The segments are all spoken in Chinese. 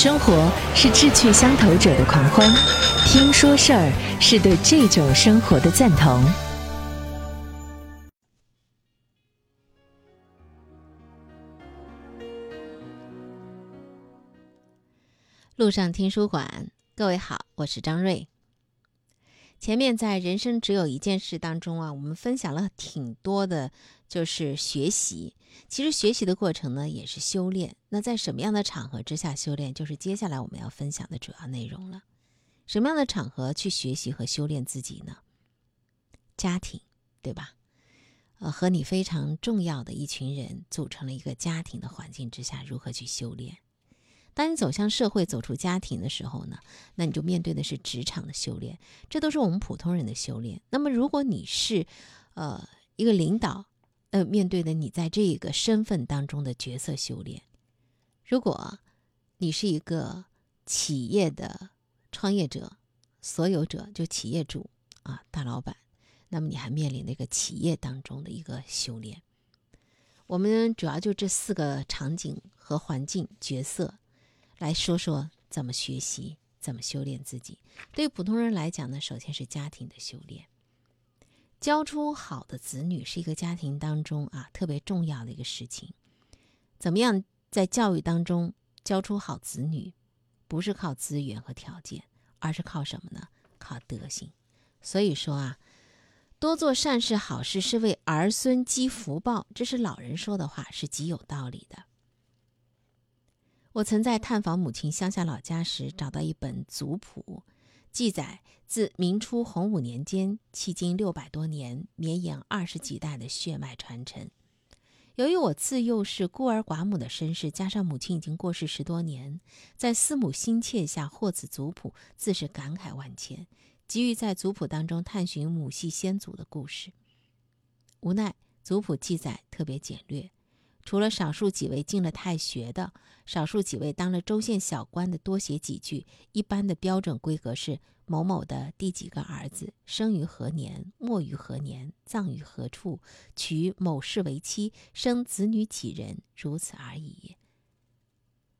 生活是志趣相投者的狂欢，听说事儿是对这种生活的赞同。路上听书馆，各位好，我是张瑞。前面在人生只有一件事当中啊，我们分享了挺多的，就是学习。其实学习的过程呢，也是修炼。那在什么样的场合之下修炼，就是接下来我们要分享的主要内容了。什么样的场合去学习和修炼自己呢？家庭，对吧？呃，和你非常重要的一群人组成了一个家庭的环境之下，如何去修炼？当你走向社会、走出家庭的时候呢，那你就面对的是职场的修炼，这都是我们普通人的修炼。那么，如果你是，呃，一个领导，呃，面对的你在这个身份当中的角色修炼；如果你是一个企业的创业者、所有者，就企业主啊，大老板，那么你还面临那个企业当中的一个修炼。我们主要就这四个场景和环境角色。来说说怎么学习，怎么修炼自己。对于普通人来讲呢，首先是家庭的修炼。教出好的子女是一个家庭当中啊特别重要的一个事情。怎么样在教育当中教出好子女，不是靠资源和条件，而是靠什么呢？靠德行。所以说啊，多做善事好事是为儿孙积福报，这是老人说的话，是极有道理的。我曾在探访母亲乡下老家时，找到一本族谱，记载自明初洪武年间，迄今六百多年，绵延二十几代的血脉传承。由于我自幼是孤儿寡母的身世，加上母亲已经过世十多年，在思母心切下获此族谱，自是感慨万千，急于在族谱当中探寻母系先祖的故事。无奈族谱记载特别简略。除了少数几位进了太学的，少数几位当了州县小官的多写几句，一般的标准规格是某某的第几个儿子，生于何年，没于何年，葬于何处，娶某氏为妻，生子女几人，如此而已。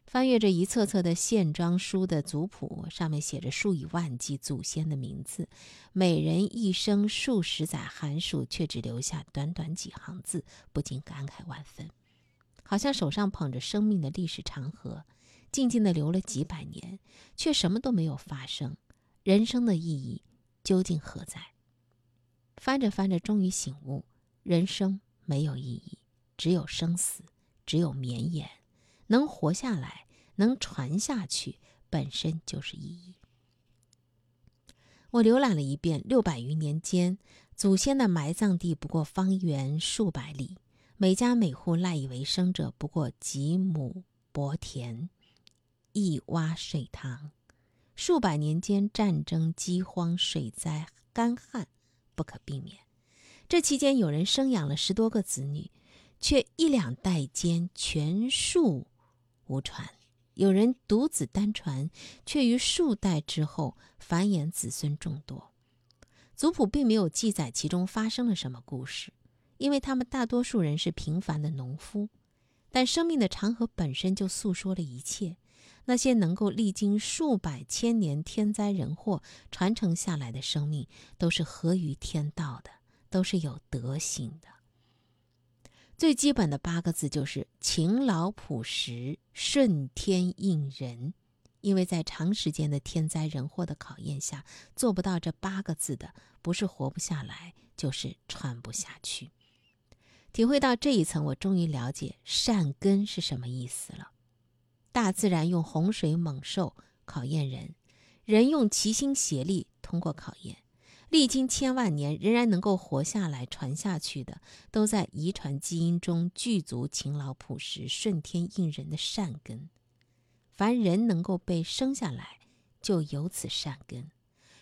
翻阅着一册册的线装书的族谱，上面写着数以万计祖先的名字，每人一生数十载寒暑，却只留下短短几行字，不禁感慨万分。好像手上捧着生命的历史长河，静静的流了几百年，却什么都没有发生。人生的意义究竟何在？翻着翻着，终于醒悟：人生没有意义，只有生死，只有绵延。能活下来，能传下去，本身就是意义。我浏览了一遍，六百余年间，祖先的埋葬地不过方圆数百里。每家每户赖以为生者不过几亩薄田，一洼水塘。数百年间，战争、饥荒、水灾、干旱不可避免。这期间，有人生养了十多个子女，却一两代间全数无传；有人独子单传，却于数代之后繁衍子孙众多。族谱并没有记载其中发生了什么故事。因为他们大多数人是平凡的农夫，但生命的长河本身就诉说了一切。那些能够历经数百千年天灾人祸传承下来的生命，都是合于天道的，都是有德行的。最基本的八个字就是勤劳朴实、顺天应人。因为在长时间的天灾人祸的考验下，做不到这八个字的，不是活不下来，就是传不下去。体会到这一层，我终于了解善根是什么意思了。大自然用洪水猛兽考验人，人用齐心协力通过考验，历经千万年仍然能够活下来、传下去的，都在遗传基因中具足勤劳朴实、顺天应人的善根。凡人能够被生下来，就有此善根。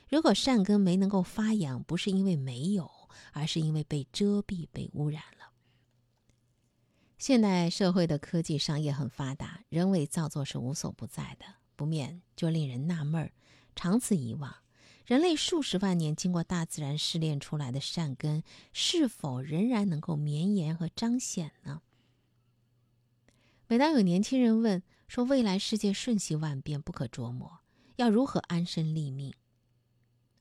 如果善根没能够发扬，不是因为没有，而是因为被遮蔽、被污染。现代社会的科技商业很发达，人为造作是无所不在的，不免就令人纳闷儿：长此以往，人类数十万年经过大自然试炼出来的善根，是否仍然能够绵延和彰显呢？每当有年轻人问说未来世界瞬息万变，不可捉摸，要如何安身立命？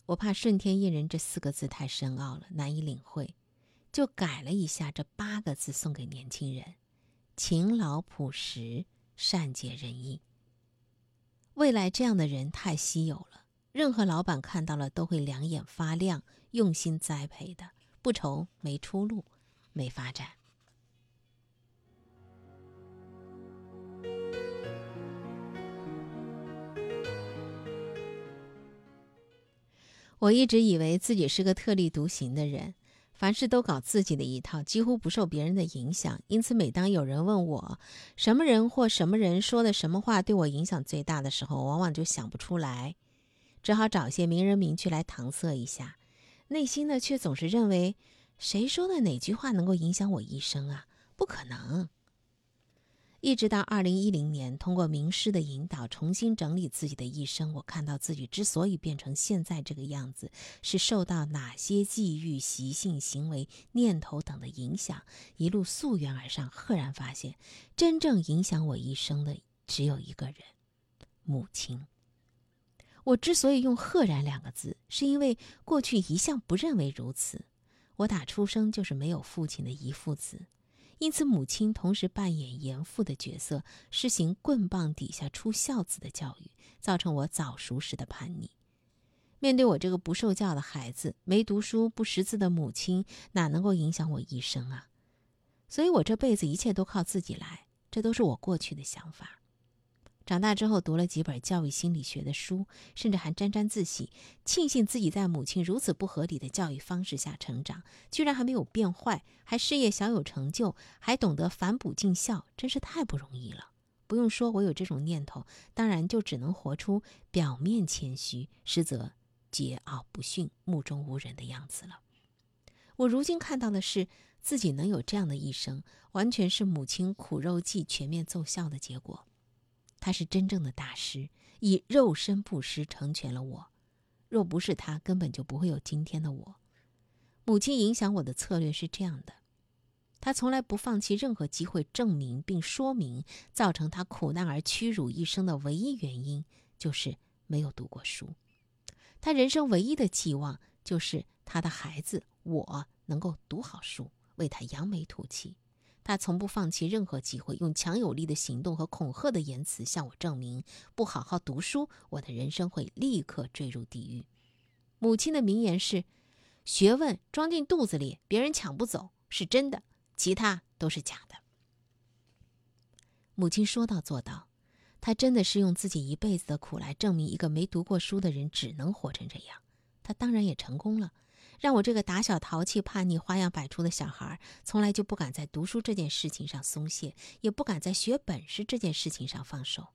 我怕“顺天应人”这四个字太深奥了，难以领会，就改了一下这八个字送给年轻人：勤劳朴实，善解人意。未来这样的人太稀有了，任何老板看到了都会两眼发亮，用心栽培的，不愁没出路，没发展。我一直以为自己是个特立独行的人，凡事都搞自己的一套，几乎不受别人的影响。因此，每当有人问我什么人或什么人说的什么话对我影响最大的时候，往往就想不出来，只好找些名人名句来搪塞一下。内心呢，却总是认为，谁说的哪句话能够影响我一生啊？不可能。一直到二零一零年，通过名师的引导，重新整理自己的一生，我看到自己之所以变成现在这个样子，是受到哪些际遇、习性、行为、念头等的影响。一路溯源而上，赫然发现，真正影响我一生的只有一个人——母亲。我之所以用“赫然”两个字，是因为过去一向不认为如此。我打出生就是没有父亲的遗腹子。因此，母亲同时扮演严父的角色，施行棍棒底下出孝子的教育，造成我早熟时的叛逆。面对我这个不受教的孩子，没读书、不识字的母亲，哪能够影响我一生啊？所以，我这辈子一切都靠自己来，这都是我过去的想法。长大之后，读了几本教育心理学的书，甚至还沾沾自喜，庆幸自己在母亲如此不合理的教育方式下成长，居然还没有变坏，还事业小有成就，还懂得反哺尽孝，真是太不容易了。不用说，我有这种念头，当然就只能活出表面谦虚，实则桀骜不驯、目中无人的样子了。我如今看到的是，自己能有这样的一生，完全是母亲苦肉计全面奏效的结果。他是真正的大师，以肉身布施成全了我。若不是他，根本就不会有今天的我。母亲影响我的策略是这样的：他从来不放弃任何机会证明并说明造成他苦难而屈辱一生的唯一原因，就是没有读过书。他人生唯一的寄望就是他的孩子我能够读好书，为他扬眉吐气。他从不放弃任何机会，用强有力的行动和恐吓的言辞向我证明：不好好读书，我的人生会立刻坠入地狱。母亲的名言是：“学问装进肚子里，别人抢不走，是真的；其他都是假的。”母亲说到做到，她真的是用自己一辈子的苦来证明一个没读过书的人只能活成这样。她当然也成功了。让我这个打小淘气、叛逆、花样百出的小孩，从来就不敢在读书这件事情上松懈，也不敢在学本事这件事情上放手。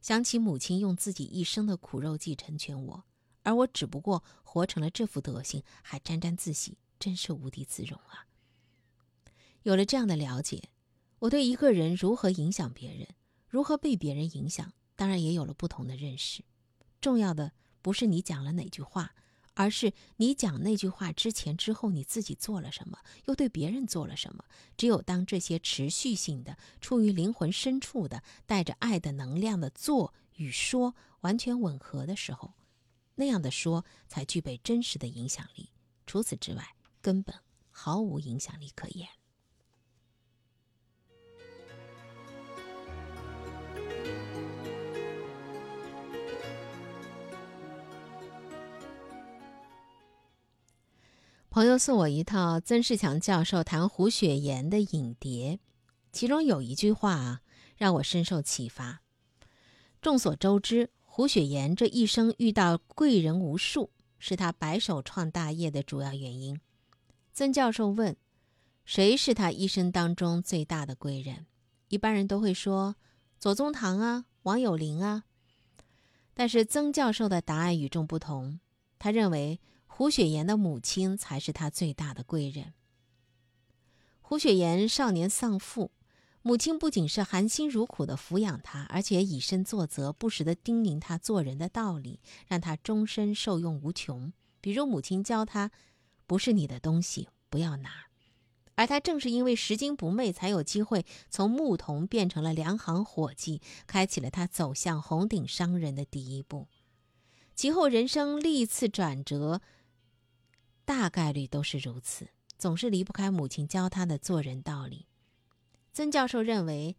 想起母亲用自己一生的苦肉计成全我，而我只不过活成了这副德行，还沾沾自喜，真是无地自容啊！有了这样的了解，我对一个人如何影响别人，如何被别人影响，当然也有了不同的认识。重要的不是你讲了哪句话。而是你讲那句话之前、之后，你自己做了什么，又对别人做了什么？只有当这些持续性的、出于灵魂深处的、带着爱的能量的做与说完全吻合的时候，那样的说才具备真实的影响力。除此之外，根本毫无影响力可言。朋友送我一套曾仕强教授谈胡雪岩的影碟，其中有一句话啊，让我深受启发。众所周知，胡雪岩这一生遇到贵人无数，是他白手创大业的主要原因。曾教授问：“谁是他一生当中最大的贵人？”一般人都会说左宗棠啊、王有龄啊。但是曾教授的答案与众不同，他认为。胡雪岩的母亲才是他最大的贵人。胡雪岩少年丧父，母亲不仅是含辛茹苦的抚养他，而且以身作则，不时的叮咛他做人的道理，让他终身受用无穷。比如母亲教他：“不是你的东西不要拿。”而他正是因为拾金不昧，才有机会从牧童变成了粮行伙计，开启了他走向红顶商人的第一步。其后人生历次转折，大概率都是如此，总是离不开母亲教他的做人道理。曾教授认为，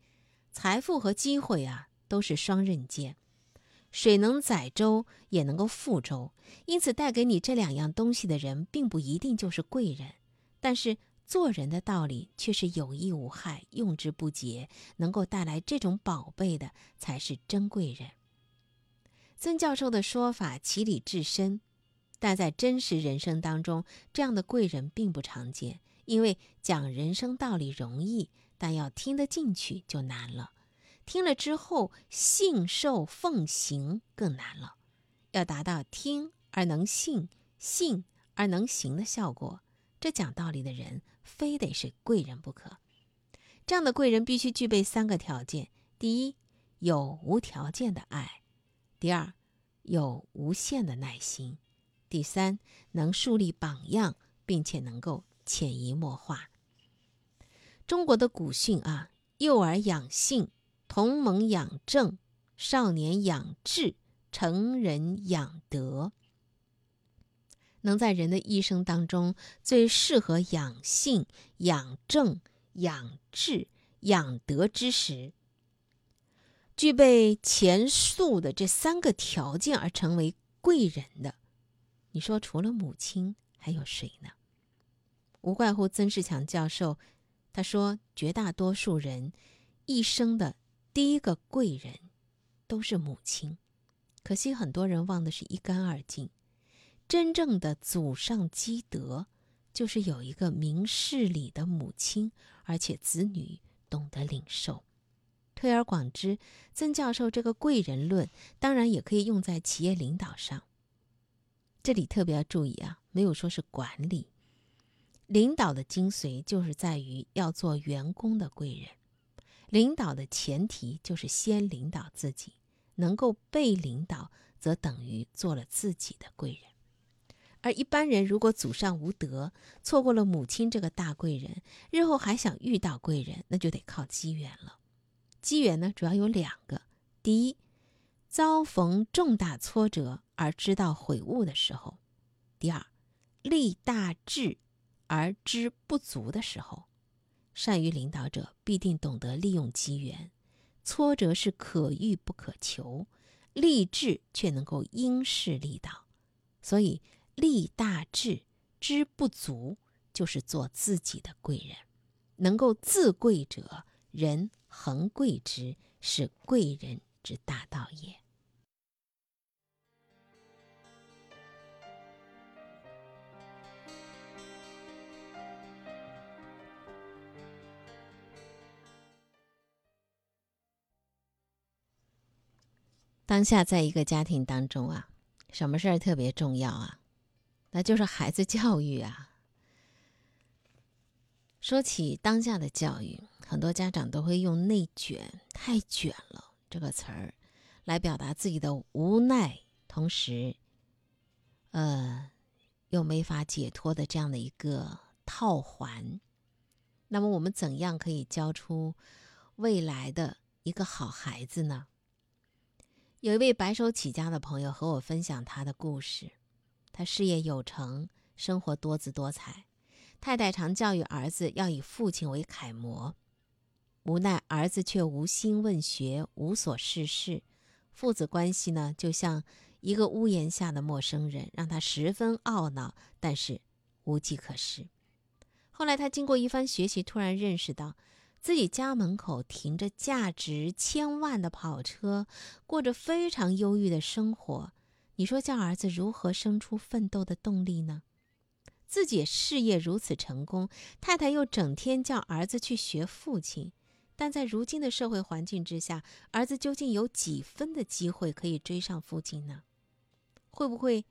财富和机会啊都是双刃剑，水能载舟，也能够覆舟。因此，带给你这两样东西的人，并不一定就是贵人，但是。做人的道理却是有益无害，用之不竭，能够带来这种宝贝的才是珍贵人。曾教授的说法其理至深，但在真实人生当中，这样的贵人并不常见。因为讲人生道理容易，但要听得进去就难了。听了之后信受奉行更难了。要达到听而能信，信而能行的效果，这讲道理的人。非得是贵人不可，这样的贵人必须具备三个条件：第一，有无条件的爱；第二，有无限的耐心；第三，能树立榜样，并且能够潜移默化。中国的古训啊，幼儿养性，同盟养正，少年养志，成人养德。能在人的一生当中最适合养性、养正、养志、养德之时，具备前述的这三个条件而成为贵人的，你说除了母亲还有谁呢？无怪乎曾仕强教授他说，绝大多数人一生的第一个贵人都是母亲，可惜很多人忘的是一干二净。真正的祖上积德，就是有一个明事理的母亲，而且子女懂得领受。推而广之，曾教授这个贵人论，当然也可以用在企业领导上。这里特别要注意啊，没有说是管理，领导的精髓就是在于要做员工的贵人。领导的前提就是先领导自己，能够被领导，则等于做了自己的贵人。而一般人如果祖上无德，错过了母亲这个大贵人，日后还想遇到贵人，那就得靠机缘了。机缘呢，主要有两个：第一，遭逢重大挫折而知道悔悟的时候；第二，立大志而知不足的时候。善于领导者必定懂得利用机缘，挫折是可遇不可求，立志却能够因势利导，所以。立大志，知不足，就是做自己的贵人。能够自贵者，人恒贵之，是贵人之大道也。当下，在一个家庭当中啊，什么事儿特别重要啊？那就是孩子教育啊。说起当下的教育，很多家长都会用“内卷”“太卷了”这个词儿来表达自己的无奈，同时，呃，又没法解脱的这样的一个套环。那么，我们怎样可以教出未来的一个好孩子呢？有一位白手起家的朋友和我分享他的故事。他事业有成，生活多姿多彩。太太常教育儿子要以父亲为楷模，无奈儿子却无心问学，无所事事。父子关系呢，就像一个屋檐下的陌生人，让他十分懊恼，但是无计可施。后来他经过一番学习，突然认识到，自己家门口停着价值千万的跑车，过着非常忧郁的生活。你说叫儿子如何生出奋斗的动力呢？自己事业如此成功，太太又整天叫儿子去学父亲，但在如今的社会环境之下，儿子究竟有几分的机会可以追上父亲呢？会不会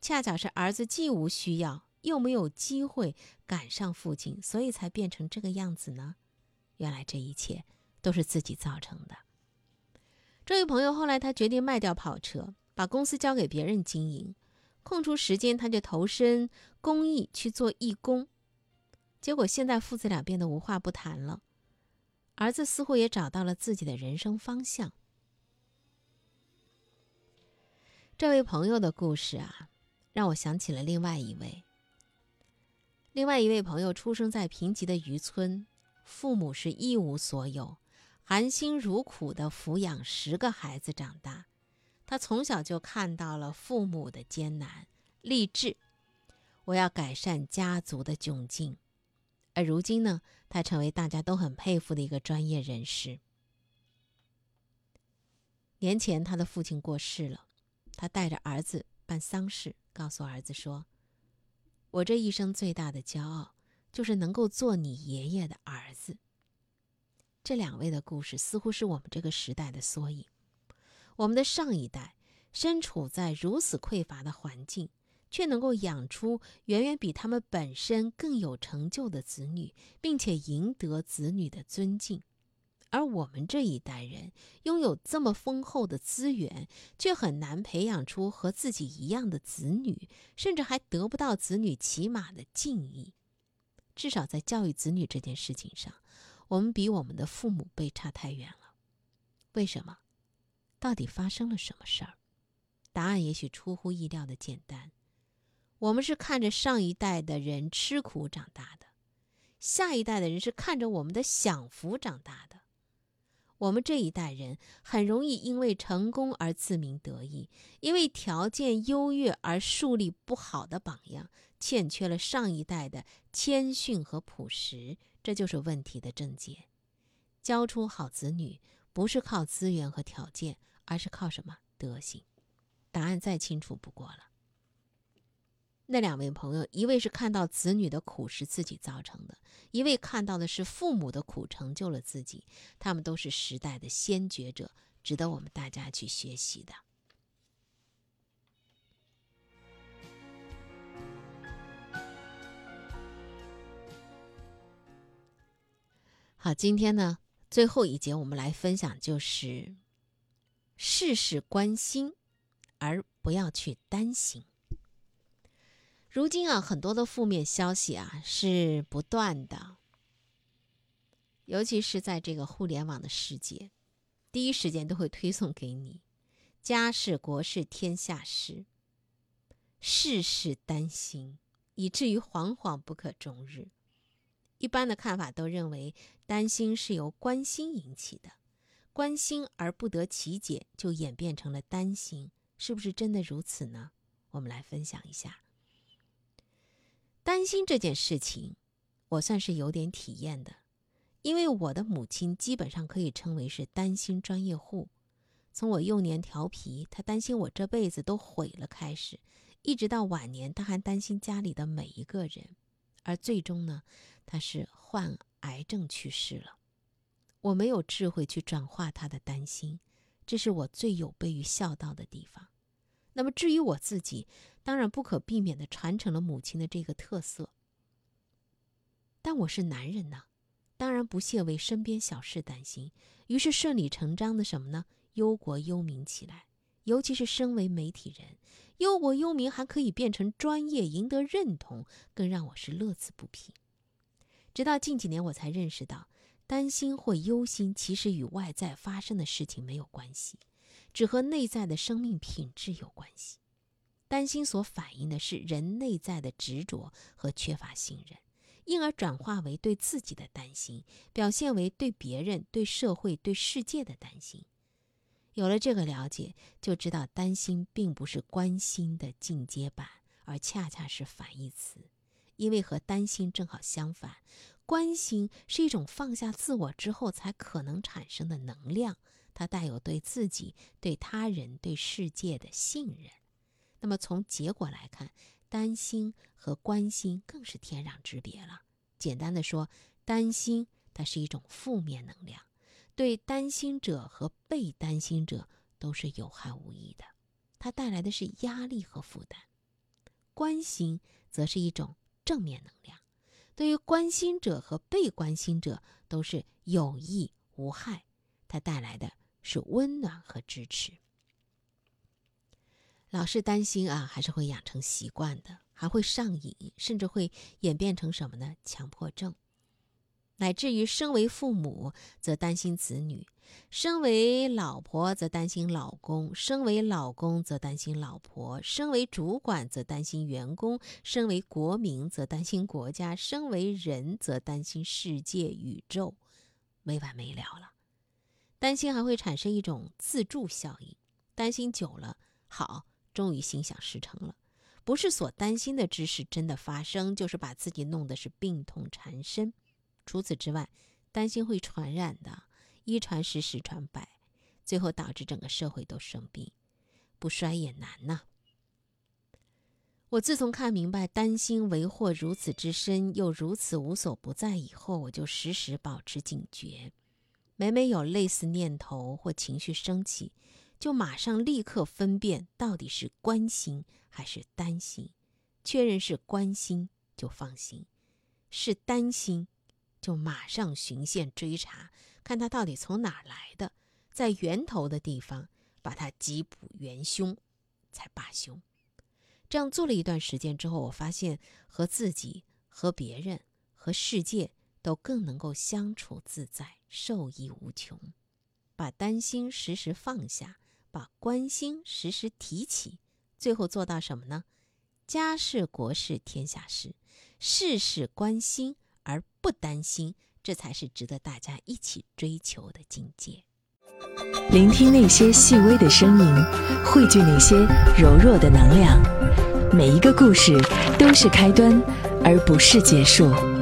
恰巧是儿子既无需要，又没有机会赶上父亲，所以才变成这个样子呢？原来这一切都是自己造成的。这位朋友后来他决定卖掉跑车。把公司交给别人经营，空出时间他就投身公益去做义工。结果现在父子俩变得无话不谈了，儿子似乎也找到了自己的人生方向。这位朋友的故事啊，让我想起了另外一位。另外一位朋友出生在贫瘠的渔村，父母是一无所有，含辛茹苦的抚养十个孩子长大。他从小就看到了父母的艰难，立志我要改善家族的窘境。而如今呢，他成为大家都很佩服的一个专业人士。年前他的父亲过世了，他带着儿子办丧事，告诉儿子说。我这一生最大的骄傲，就是能够做你爷爷的儿子。这两位的故事似乎是我们这个时代的缩影。我们的上一代身处在如此匮乏的环境，却能够养出远远比他们本身更有成就的子女，并且赢得子女的尊敬。而我们这一代人拥有这么丰厚的资源，却很难培养出和自己一样的子女，甚至还得不到子女起码的敬意。至少在教育子女这件事情上，我们比我们的父母辈差太远了。为什么？到底发生了什么事儿？答案也许出乎意料的简单。我们是看着上一代的人吃苦长大的，下一代的人是看着我们的享福长大的。我们这一代人很容易因为成功而自鸣得意，因为条件优越而树立不好的榜样，欠缺了上一代的谦逊和朴实，这就是问题的症结。教出好子女不是靠资源和条件，而是靠什么德行？答案再清楚不过了。那两位朋友，一位是看到子女的苦是自己造成的，一位看到的是父母的苦成就了自己。他们都是时代的先觉者，值得我们大家去学习的。好，今天呢，最后一节我们来分享，就是事事关心，而不要去担心。如今啊，很多的负面消息啊是不断的，尤其是在这个互联网的世界，第一时间都会推送给你，家事、国事、天下事，事事担心，以至于惶惶不可终日。一般的看法都认为，担心是由关心引起的，关心而不得其解，就演变成了担心，是不是真的如此呢？我们来分享一下。担心这件事情，我算是有点体验的，因为我的母亲基本上可以称为是担心专业户。从我幼年调皮，她担心我这辈子都毁了开始，一直到晚年，她还担心家里的每一个人，而最终呢，她是患癌症去世了。我没有智慧去转化她的担心，这是我最有悖于孝道的地方。那么至于我自己，当然不可避免的传承了母亲的这个特色。但我是男人呢，当然不屑为身边小事担心，于是顺理成章的什么呢？忧国忧民起来。尤其是身为媒体人，忧国忧民还可以变成专业，赢得认同，更让我是乐此不疲。直到近几年，我才认识到，担心或忧心其实与外在发生的事情没有关系。只和内在的生命品质有关系。担心所反映的是人内在的执着和缺乏信任，因而转化为对自己的担心，表现为对别人、对社会、对世界的担心。有了这个了解，就知道担心并不是关心的进阶版，而恰恰是反义词。因为和担心正好相反，关心是一种放下自我之后才可能产生的能量。它带有对自己、对他人、对世界的信任。那么从结果来看，担心和关心更是天壤之别了。简单的说，担心它是一种负面能量，对担心者和被担心者都是有害无益的，它带来的是压力和负担。关心则是一种正面能量，对于关心者和被关心者都是有益无害，它带来的。是温暖和支持。老是担心啊，还是会养成习惯的，还会上瘾，甚至会演变成什么呢？强迫症，乃至于身为父母则担心子女，身为老婆则担心老公，身为老公则担心老婆，身为主管则担心员工，身为国民则担心国家，身为人则担心世界宇宙，没完没了了。担心还会产生一种自助效应，担心久了，好。终于心想事成了，不是所担心的之事真的发生，就是把自己弄得是病痛缠身。除此之外，担心会传染的，一传十，十传百，最后导致整个社会都生病，不衰也难呐。我自从看明白担心为祸如此之深，又如此无所不在以后，我就时时保持警觉，每每有类似念头或情绪升起。就马上立刻分辨到底是关心还是担心，确认是关心就放心，是担心就马上循线追查，看他到底从哪来的，在源头的地方把他缉捕元凶，才罢休。这样做了一段时间之后，我发现和自己、和别人、和世界都更能够相处自在，受益无穷。把担心时时放下。把关心时时提起，最后做到什么呢？家事、国事、天下事，事事关心而不担心，这才是值得大家一起追求的境界。聆听那些细微的声音，汇聚那些柔弱的能量，每一个故事都是开端，而不是结束。